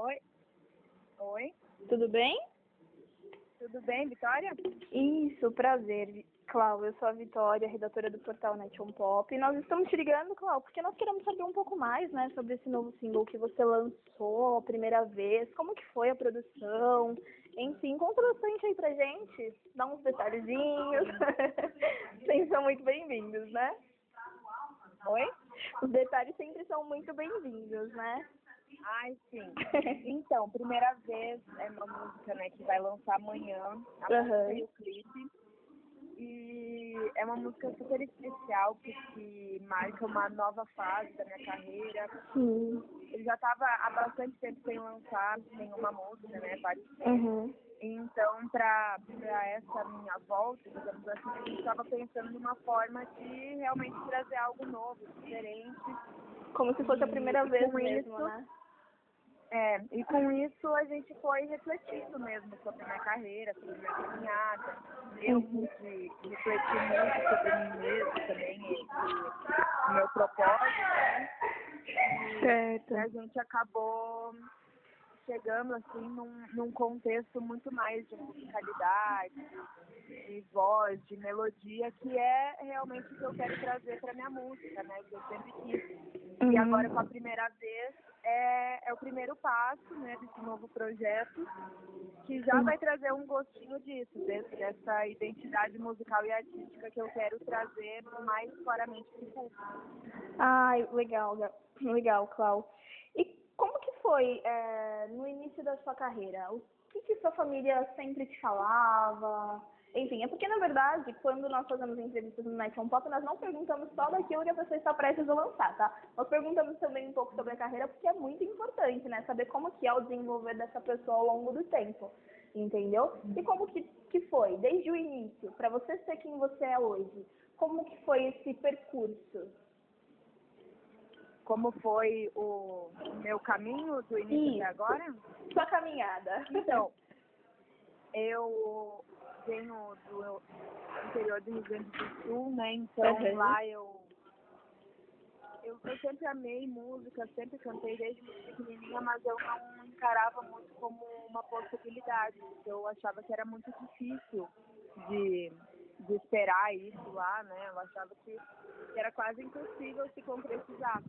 Oi? Oi? Tudo bem? Tudo bem, Vitória? Isso, prazer. Clau, eu sou a Vitória, redatora do portal Net On Pop. E nós estamos te ligando, Clau, porque nós queremos saber um pouco mais, né, sobre esse novo single que você lançou a primeira vez, como que foi a produção, enfim, conta bastante aí pra gente, dá uns detalhezinhos. Vocês são muito bem-vindos, né? Oi? Os detalhes sempre são muito bem-vindos, né? Ai, sim. Então, primeira vez é uma música, né, que vai lançar amanhã. A e o clipe. E é uma música super especial, porque marca uma nova fase da minha carreira. Sim. Eu já estava há bastante tempo sem lançar nenhuma música, né, vários Uhum. Então, para essa minha volta, digamos assim, gente estava pensando numa forma de realmente trazer algo novo, diferente. Como se fosse a primeira E vez mesmo, isso- né? É, e com isso a gente foi refletindo mesmo sobre minha carreira, sobre minha caminhada. Eu Uhum. pude refletir muito sobre mim mesmo também, e, e o meu propósito, né? E Certo. a gente acabou chegando assim num, num contexto muito mais de musicalidade, de voz, de melodia, que é realmente o que eu quero trazer para minha música, né? Que eu sempre quis. E Uhum. agora com a primeira vez é, é o primeiro passo, né, desse novo projeto, que já vai trazer um gostinho disso, desse, dessa identidade musical e artística que eu quero trazer mais claramente para o público. Ai, legal, ga- legal, Clau. Foi é, no início da sua carreira? O que, que sua família sempre te falava? Enfim, é porque, na verdade, quando nós fazemos entrevistas no Night on Pop, nós não perguntamos só daquilo que a pessoa está prestes a lançar, tá? Nós perguntamos também um pouco sobre a carreira, porque é muito importante, né? Saber como que é o desenvolver dessa pessoa ao longo do tempo, entendeu? E como que, que foi, desde o início, para você ser quem você é hoje? Como que foi esse percurso? Como foi o meu caminho do início Isso. até agora? Sua caminhada. Então, eu venho do interior do Rio Grande do Sul, né? Então Uhum. lá eu, eu eu sempre amei música, sempre cantei desde muito pequenininha, mas eu não encarava muito como uma possibilidade. Eu achava que era muito difícil de, de esperar isso lá, né? Eu achava que era quase impossível se concretizar.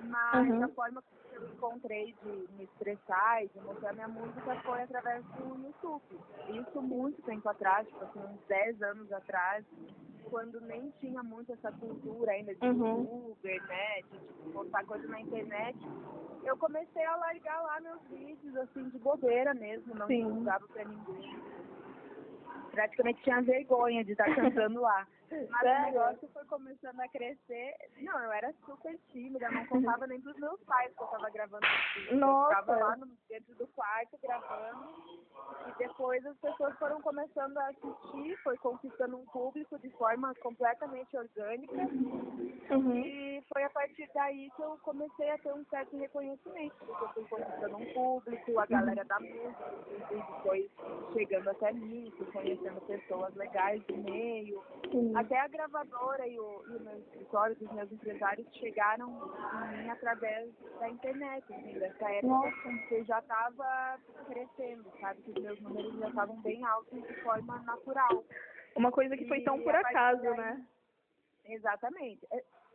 Mas Uhum. a forma que eu encontrei de me expressar e de mostrar minha música foi através do YouTube. Isso muito tempo atrás, tipo assim, uns 10 anos atrás, quando nem tinha muito essa cultura ainda de Uhum. youtuber, né, de tipo, postar coisa na internet. Eu comecei a largar lá meus vídeos, assim, de bobeira mesmo, não divulgava pra ninguém. Praticamente tinha vergonha de estar cantando lá. Mas Sério? o negócio foi começando a crescer. Não, eu era super tímida, não contava nem pros meus pais que eu tava gravando vídeo. Nossa. Eu ficava lá no, dentro do quarto gravando. E depois as pessoas foram começando a assistir, foi conquistando um público de forma completamente orgânica. Uhum. E foi a partir daí que eu comecei a ter um certo reconhecimento, porque eu fui conquistando um público, a galera da música, foi chegando até mim, fui conhecendo pessoas legais do meio. Sim. Até a gravadora e o, e o meu escritório dos meus empresários chegaram em mim através da internet, assim, dessa época Nossa. que eu já estava crescendo, sabe? Que os meus números já estavam bem altos de forma natural. Uma coisa que foi E tão por acaso, daí- né? Exatamente.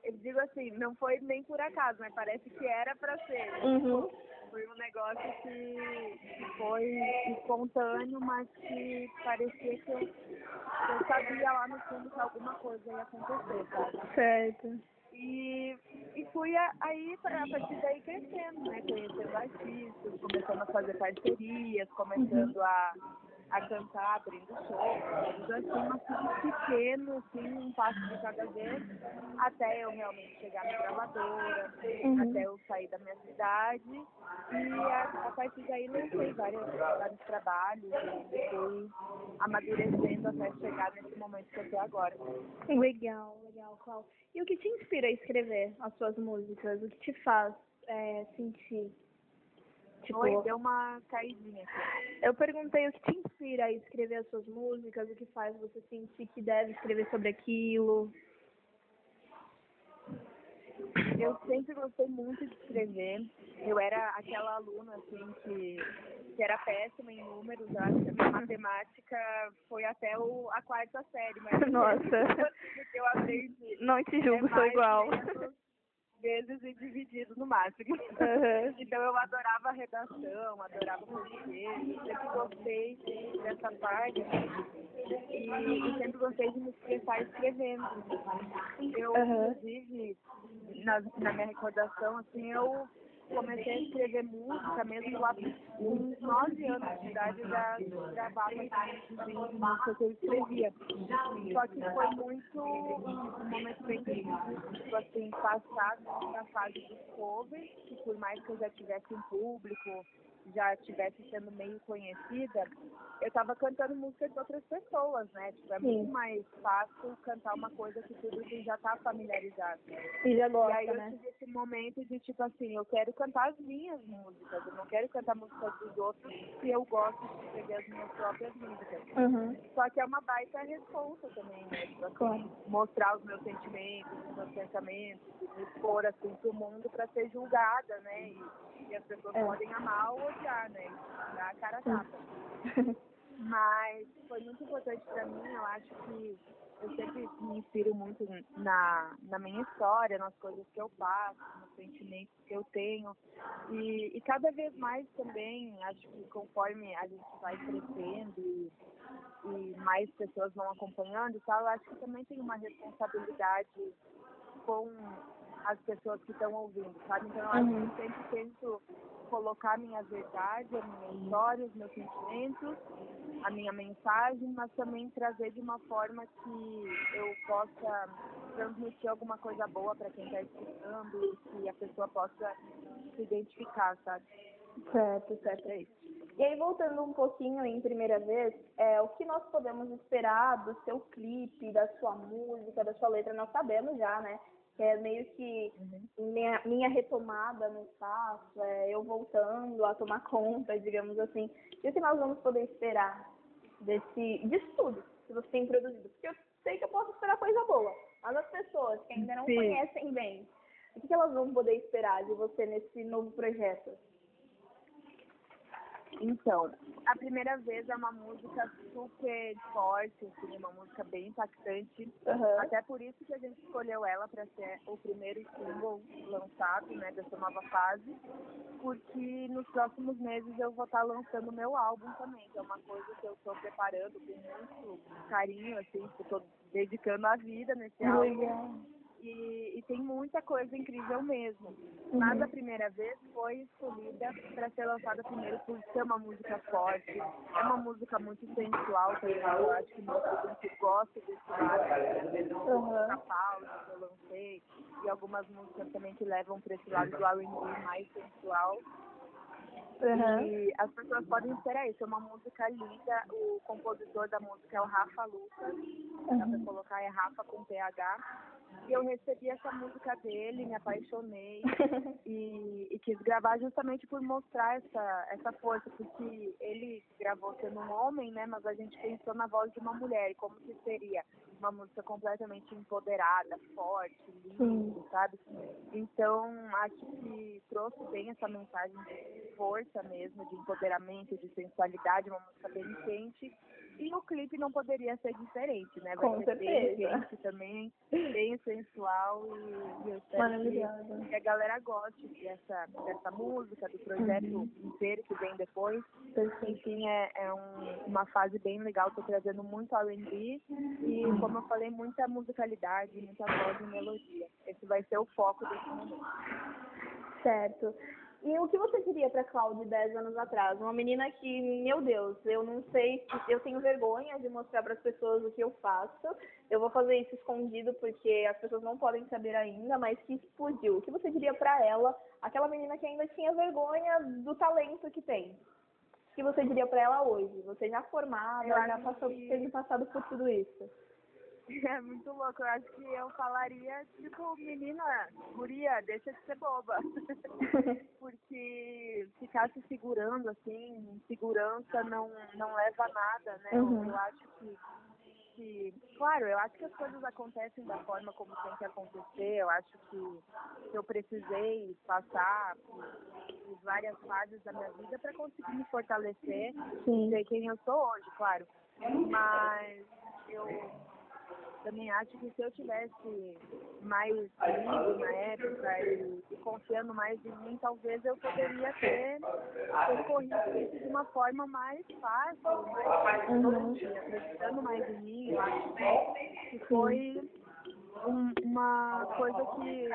Eu digo assim, não foi nem por acaso, mas parece que era para ser. Uhum. Foi um negócio que, foi espontâneo, mas que parecia que eu, eu sabia lá no fundo que alguma coisa ia acontecer, sabe? Certo. E, e fui a- aí, a partir daí, crescendo, né? Conhecendo artistas, começando a fazer parcerias, começando a, a cantar, abrindo show, tudo assim, mas tudo pequeno, assim, um passo de cada vez, até eu realmente chegar na gravadora, Uhum. até eu sair da minha cidade. E a, a partir daí lancei vários, vários trabalhos e fui amadurecendo até chegar nesse momento que eu tô agora. Legal, legal, Clau. E o que te inspira a escrever as suas músicas? O que te faz é, sentir? Tipo, Oi, deu uma caidinha aqui. eu perguntei o que te inspira a escrever as suas músicas, o que faz você sentir que deve escrever sobre aquilo. Eu sempre gostei muito de escrever. Eu era aquela aluna, assim, que, que era péssima em números. Acho que a matemática foi até o, a quarta série, mas Nossa. que eu aprendi. Não te julgo, É sou igual. menos vezes e dividido no máximo. Uhum. Então eu adorava a redação, adorava o português, sempre gostei dessa parte e, e sempre gostei de me expressar escrevendo. Eu, Uhum. inclusive, na, na minha recordação, assim, eu comecei a escrever música mesmo lá com uns nove anos de idade, já gravava música que eu escrevia. Só que foi muito um momento bem difícil, assim, passado da fase dos covers, que por mais que eu já tivesse em público, já estivesse sendo meio conhecida, eu estava cantando música de outras pessoas, né? Tipo, é Sim. muito mais fácil cantar uma coisa que o público já está familiarizado. E já E gosta, aí eu né? tive esse momento de tipo assim, eu quero cantar as minhas músicas, eu não quero cantar músicas dos outros se eu gosto de escrever as minhas próprias músicas. Uhum. Só que é uma baita responsa também, né? Tipo assim, Claro. mostrar os meus sentimentos, os meus pensamentos, me expor assim pro mundo para ser julgada, né? E, e as pessoas É. podem amar ou odiar, né? Dá a cara tapa. Mas foi muito importante para mim, eu acho que eu sempre me inspiro muito na, na minha história, nas coisas que eu passo, nos sentimentos que eu tenho. E, e cada vez mais também, acho que conforme a gente vai crescendo e, e mais pessoas vão acompanhando tal, eu acho que também tem uma responsabilidade com as pessoas que estão ouvindo, sabe? Então eu acho Uhum. que eu sempre tento colocar a minha verdade, a minha história, os meus sentimentos, a minha mensagem, mas também trazer de uma forma que eu possa transmitir alguma coisa boa para quem está escutando e que a pessoa possa se identificar, sabe? Certo, certo, é isso. E aí, voltando um pouquinho em primeira vez, é, o que nós podemos esperar do seu clipe, da sua música, da sua letra? Nós sabemos já, né? Que é meio que minha, minha retomada no espaço, é eu voltando a tomar conta, digamos assim. E o que nós vamos poder esperar desse, disso tudo que você tem produzido? Porque eu sei que eu posso esperar coisa boa, mas as pessoas que ainda não Sim. conhecem bem, o que elas vão poder esperar de você nesse novo projeto? Então, a primeira vez é uma música super forte, assim, uma música bem impactante. Aham. Até por isso que a gente escolheu ela para ser o primeiro single lançado, né, dessa nova fase, porque nos próximos meses eu vou estar lançando meu álbum também, que é uma coisa que eu estou preparando com muito carinho, assim, que eu estou dedicando a vida nesse álbum. Legal. E, e tem muita coisa incrível mesmo. Uhum. Mas a primeira vez foi escolhida para ser lançada primeiro por ser uma música forte. É uma música muito sensual também. Eu acho que meu público gosta desse lado. Uhum. Da Paula, que eu lancei. E algumas músicas também que levam para esse lado do R&B mais sensual. Uhum. E as pessoas podem esperar isso. É uma música linda. O compositor da música é o Rafa Lucas. Dá pra Uhum. colocar é Rafa com PH. E eu recebi essa música dele, me apaixonei e, e quis gravar justamente por mostrar essa, essa força, porque ele gravou sendo um homem, né? Mas a gente pensou na voz de uma mulher, e como que seria uma música completamente empoderada, forte, Sim. sabe? Então, acho que trouxe bem essa mensagem de força mesmo, de empoderamento, de sensualidade, uma música bem quente. E o clipe não poderia ser diferente, né? Vai Com ser certeza. também, bem sensual e, e eu espero que, que a galera goste dessa, dessa música, do projeto Uhum. inteiro que vem depois. Perfeito. Enfim, é, é um- uma fase bem legal, tô trazendo muito R&B e, como eu falei, muita musicalidade, muita voz e melodia. Esse vai ser o foco desse momento. Certo. E o que você diria para Cláudia 10 anos atrás? Uma menina que, meu Deus, eu não sei, se- eu tenho vergonha de mostrar para as pessoas o que eu faço. Eu vou fazer isso escondido porque as pessoas não podem saber ainda, mas que explodiu. O que você diria para ela, aquela menina que ainda tinha vergonha do talento que tem? O que você diria para ela hoje? Você já formada, já passou, que- teve passado por tudo isso. É muito louco. Eu acho que eu falaria, tipo, menina, guria, deixa de ser boba. Porque ficar se segurando, assim, segurança não, não leva a nada, né? Uhum. Eu acho que que, claro, eu acho que as coisas acontecem da forma como tem que acontecer. Eu acho que eu precisei passar por, por várias fases da minha vida para conseguir me fortalecer Sim. e ser quem eu sou hoje, claro. Mas eu também acho que se eu tivesse mais lido na época e, e confiando mais em mim, talvez eu poderia ter percorrido isso de uma forma mais fácil, mais Uhum. acreditando mais em mim. Eu acho que foi um- uma coisa que,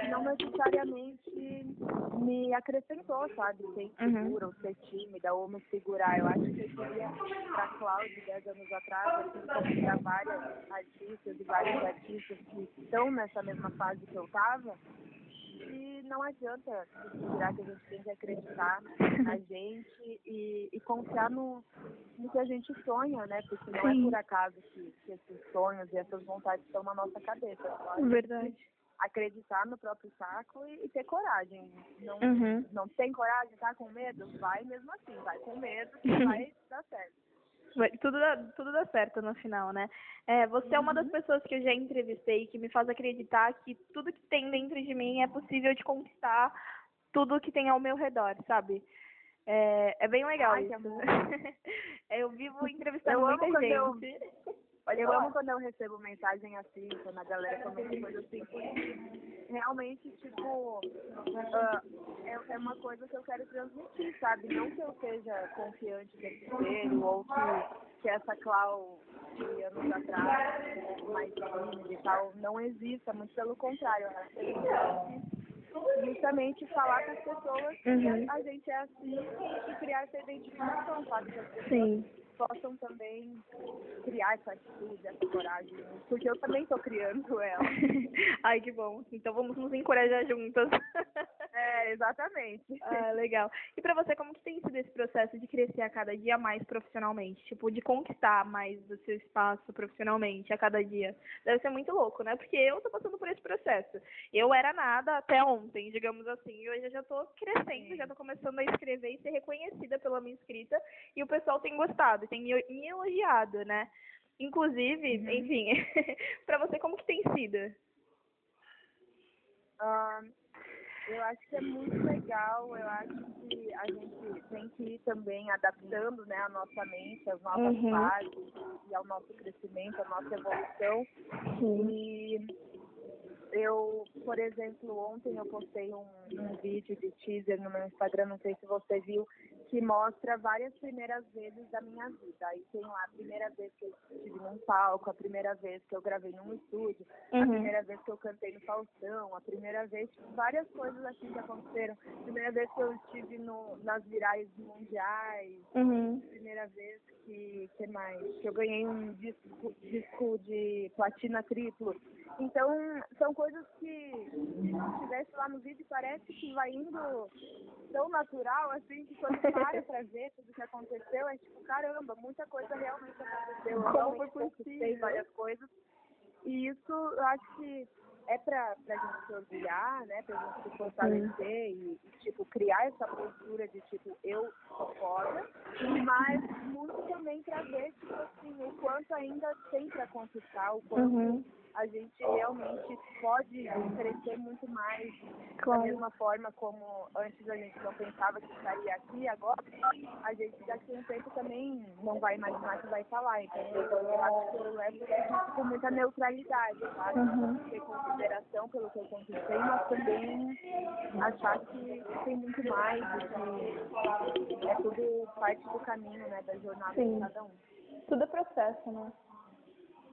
que não necessariamente me acrescentou, sabe? Ser insegura, ou ser tímida, ou me segurar. Eu acho que eu queria pra Cláudia, 10 anos atrás, assim como pra várias artistas e vários artistas que estão nessa mesma fase que eu tava, que não adianta segurar, que a gente tem que acreditar na gente e, e confiar no, no que a gente sonha, né? Porque não é Sim. por acaso que, que esses sonhos e essas vontades estão na nossa cabeça. Gente Verdade. acreditar no próprio saco e, e ter coragem. Não, Uhum. não tem coragem, tá com medo? Vai mesmo assim, vai com medo que vai dar certo. Tudo dá, tudo dá certo no final, né? É, você é uma Uhum. das pessoas que eu já entrevistei que me faz acreditar que tudo que tem dentro de mim é possível de conquistar tudo que tem ao meu redor, sabe? É, é bem legal Ai, isso. amor. eu vivo entrevistando Eu muita quando eu- gente. Eu amo quando eu recebo mensagem assim, quando a galera comenta coisa assim, realmente, tipo, ah, é, é uma coisa que eu quero transmitir, sabe? Não que eu seja confiante desse ser, ou que, que essa Clau de anos atrás, mais tímida e tal, não exista, muito pelo contrário, a que justamente falar com as pessoas Uhum. que a gente é assim e criar essa identificação, sabe? Sim. Possam também criar essa atitude, essa coragem, porque eu também estou criando ela. Ai, que bom. Então vamos nos encorajar juntas. É, exatamente. Ah, legal. E pra você, como que tem sido esse processo de crescer a cada dia mais profissionalmente? Tipo, de conquistar mais do seu espaço profissionalmente a cada dia? Deve ser muito louco, né? Porque eu tô passando por esse processo. Eu era nada até ontem, digamos assim, e hoje eu já tô crescendo, já tô começando a escrever e ser reconhecida pela minha escrita, e o pessoal tem gostado, tem me elogiado, né? Inclusive, Uhum. enfim, pra você, como que tem sido? Ah, eu acho que é muito legal, eu acho que a gente tem que ir também adaptando né, a nossa mente, as novas Uhum. fases e ao nosso crescimento, à nossa evolução. E eu, por exemplo, ontem eu postei um, um vídeo de teaser no meu Instagram, não sei se você viu, que mostra várias primeiras vezes da minha vida. Aí tem lá a primeira vez que eu estive num palco, a primeira vez que eu gravei num estúdio, a Uhum. primeira vez que eu cantei no Faustão, a primeira vez, várias coisas assim que aconteceram. A primeira vez que eu estive no, nas virais mundiais, Uhum. primeira vez que, que mais? Que eu ganhei um disco, disco de platina triplo. Então, são coisas que se tivesse lá no vídeo parece que vai indo tão natural, assim, que quando para pra ver tudo que aconteceu, é tipo, caramba, muita coisa realmente aconteceu. Eu Como foi possível? várias coisas. E isso eu acho que é pra, pra gente se orgulhar, né? Pra gente se fortalecer e, e, tipo, criar essa postura de, tipo, eu sou foda, mas muito também pra ver, tipo assim, o quanto ainda tem pra conquistar, o quanto Uhum. A gente realmente pode crescer muito mais da Claro. mesma forma como antes a gente não pensava que estaria aqui, agora a gente daqui a um tempo também não vai imaginar que vai estar lá. Então eu acho que eu levo isso com muita neutralidade, sabe? Uhum. Ter consideração pelo que eu conquistei, mas também achar que tem muito mais e que é tudo parte do caminho, né? Da jornada Sim. de cada um. Tudo é processo, né?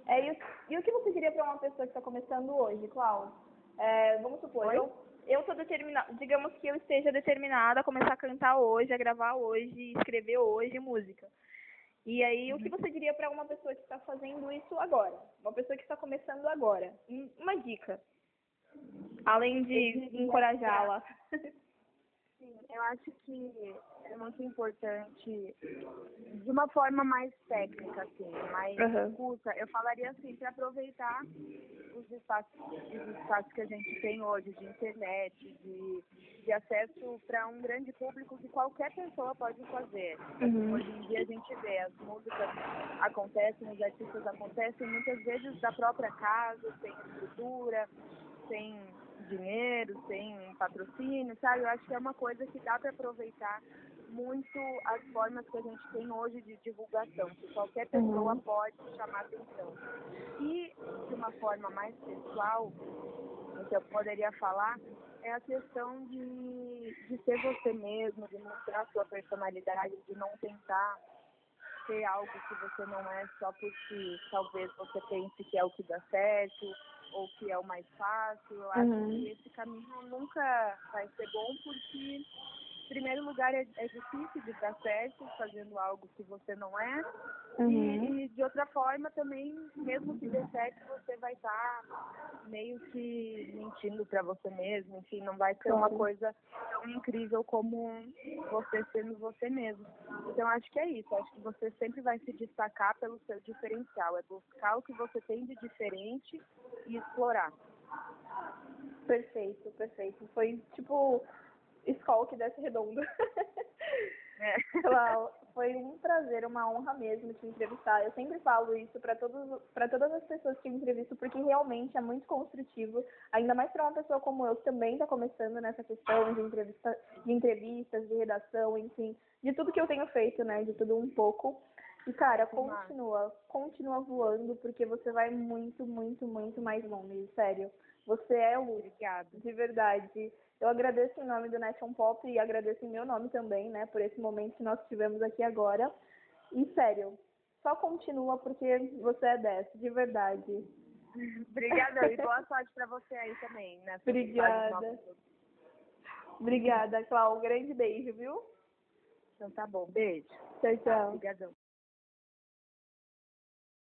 É, e, o, e o que você diria para uma pessoa que está começando hoje, Clau? É, vamos supor, Oi? eu, eu tô determinada, digamos que eu esteja determinada a começar a cantar hoje, a gravar hoje, escrever hoje música. E aí, o que você diria para uma pessoa que está fazendo isso agora? Uma pessoa que está começando agora? Um- Uma dica. Além de encorajá-la. Sim, eu acho que é muito importante, de uma forma mais técnica, assim, mais Aham. curta, eu falaria assim, para aproveitar os espaços, os espaços que a gente tem hoje de internet, de, de acesso para um grande público que qualquer pessoa pode fazer. Uhum. Hoje em dia a gente vê, as músicas acontecem, os artistas acontecem muitas vezes da própria casa, sem estrutura, sem dinheiro, sem patrocínio, sabe? Eu acho que é uma coisa que dá para aproveitar muito as formas que a gente tem hoje de divulgação, que qualquer pessoa Uhum. pode chamar atenção. E de uma forma mais pessoal, o que eu poderia falar é a questão de, de ser você mesmo, de mostrar sua personalidade, de não tentar ser algo que você não é só porque talvez você pense que é o que dá certo ou que é o mais fácil. Eu acho Uhum. que esse caminho nunca vai ser bom porque primeiro lugar, é, é difícil de dar certo fazendo algo que você não é. Uhum. E, e de outra forma também, mesmo que dê certo, você vai estar meio que mentindo para você mesmo. Enfim, não vai ser uma coisa tão incrível como você sendo você mesmo. Então acho que é isso. Acho que você sempre vai se destacar pelo seu diferencial. É buscar o que você tem de diferente e explorar. Perfeito, perfeito. Foi tipo escola que desce redondo. É. Clau, foi um prazer, uma honra mesmo te entrevistar. Eu sempre falo isso para todas as pessoas que eu entrevisto, porque realmente é muito construtivo, ainda mais para uma pessoa como eu que também está começando nessa questão de entrevista, de entrevistas, de redação, enfim, de tudo que eu tenho feito, né, de tudo um pouco. E cara, continua, continua voando, porque você vai muito, muito, muito mais longe, sério. Você é o Obrigada. de verdade. Eu agradeço em nome do Nation Pop e agradeço em meu nome também, né, por esse momento que nós tivemos aqui agora. E sério, só continua porque você é 10, de verdade. Obrigada e boa sorte para você aí também, né? Obrigada. Obrigada, Clau. Um grande beijo, viu? Então tá bom. Beijo. Tchau, tchau. Obrigadão.